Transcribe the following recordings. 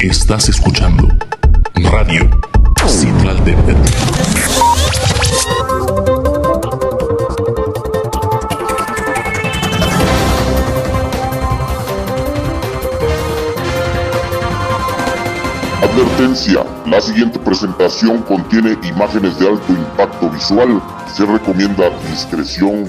Estás escuchando Radio Central de Advertencia, la siguiente presentación contiene imágenes de alto impacto visual. Se recomienda discreción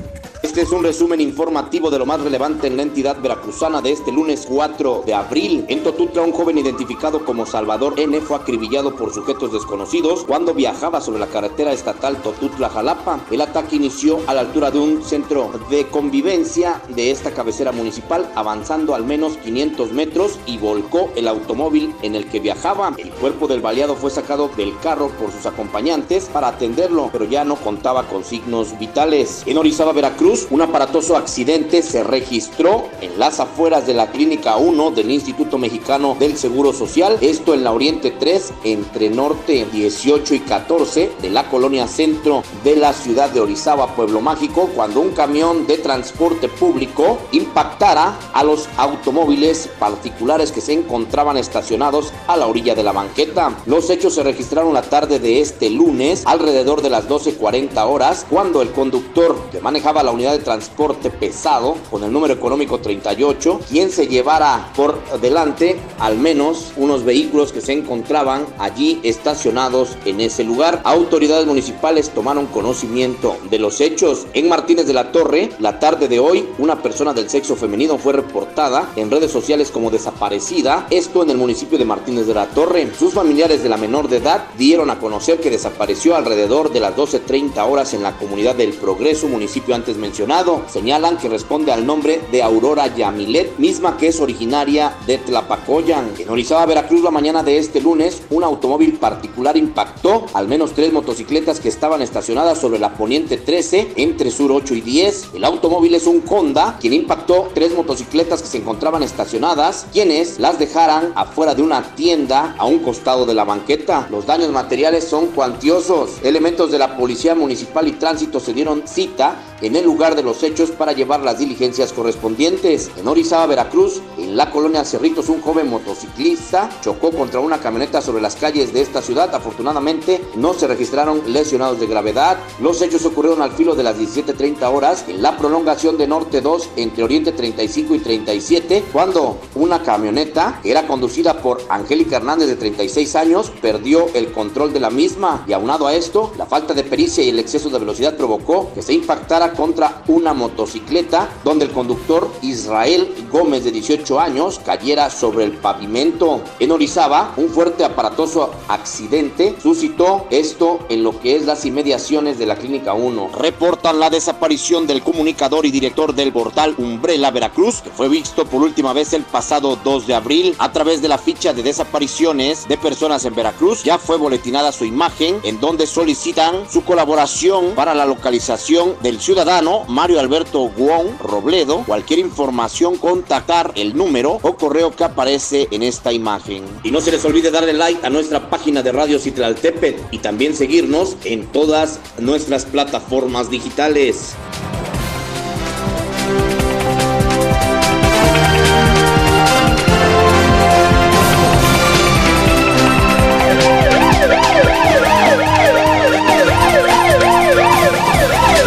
este es un resumen informativo de lo más relevante en la entidad veracruzana de este lunes 4 de abril. En Totutla, un joven identificado como Salvador N fue acribillado por sujetos desconocidos cuando viajaba sobre la carretera estatal Totutla-Jalapa. El ataque inició a la altura de un centro de convivencia de esta cabecera municipal, avanzando al menos 500 metros y volcó el automóvil en el que viajaba. El cuerpo del baleado fue sacado del carro por sus acompañantes para atenderlo, pero ya no contaba con signos vitales. En Orizaba, Veracruz, un aparatoso accidente se registró en las afueras de la Clínica 1 del Instituto Mexicano del Seguro Social, esto en la Oriente 3, entre Norte 18 y 14 de la colonia centro de la ciudad de Orizaba, Pueblo Mágico, cuando un camión de transporte público impactara a los automóviles particulares que se encontraban estacionados a la orilla de la banqueta. Los hechos se registraron la tarde de este lunes, alrededor de las 12.40 horas, cuando el conductor que manejaba la unidad de transporte pesado con el número económico 38, quien se llevara por delante al menos unos vehículos que se encontraban allí estacionados en ese lugar. Autoridades municipales tomaron conocimiento de los hechos. En Martínez de la Torre, la tarde de hoy, una persona del sexo femenino fue reportada en redes sociales como desaparecida, esto en el municipio de Martínez de la Torre. Sus familiares de la menor de edad dieron a conocer que desapareció alrededor de las 12.30 horas en la comunidad del Progreso, municipio antes mencionado Señalan que responde al nombre de Aurora Yamilet, misma que es originaria de Tlapacoyan. En Orizaba, Veracruz, la mañana de este lunes, un automóvil particular impactó al menos tres motocicletas que estaban estacionadas sobre la poniente 13 entre sur 8 y 10. El automóvil es un Honda, quien impactó tres motocicletas que se encontraban estacionadas, quienes las dejaran afuera de una tienda a un costado de la banqueta. Los daños materiales son cuantiosos. Elementos de la Policía Municipal y Tránsito se dieron cita en el lugar de los hechos para llevar las diligencias correspondientes. En Orizaba, Veracruz, en la colonia Cerritos, un joven motociclista chocó contra una camioneta sobre las calles de esta ciudad. Afortunadamente, no se registraron lesionados de gravedad. Los hechos ocurrieron al filo de las 17:30 horas en la prolongación de Norte 2 entre Oriente 35 y 37, cuando una camioneta que era conducida por Angélica Hernández de 36 años perdió el control de la misma y aunado a esto, la falta de pericia y el exceso de velocidad provocó que se impactara contra una motocicleta donde el conductor Israel Gómez de 18 años cayera sobre el pavimento. En Orizaba, un fuerte aparatoso accidente suscitó esto en lo que es las inmediaciones de la Clínica 1. Reportan la desaparición del comunicador y director del portal Umbrella Veracruz, que fue visto por última vez el pasado 2 de abril a través de la ficha de desapariciones de personas en Veracruz. Ya fue boletinada su imagen en donde solicitan su colaboración para la localización del ciudadano Mario Alberto Guón Robledo. Cualquier información, contactar el número o correo que aparece en esta imagen. Y no se les olvide darle like a nuestra página de Radio Citlaltepet y también seguirnos en todas nuestras plataformas digitales.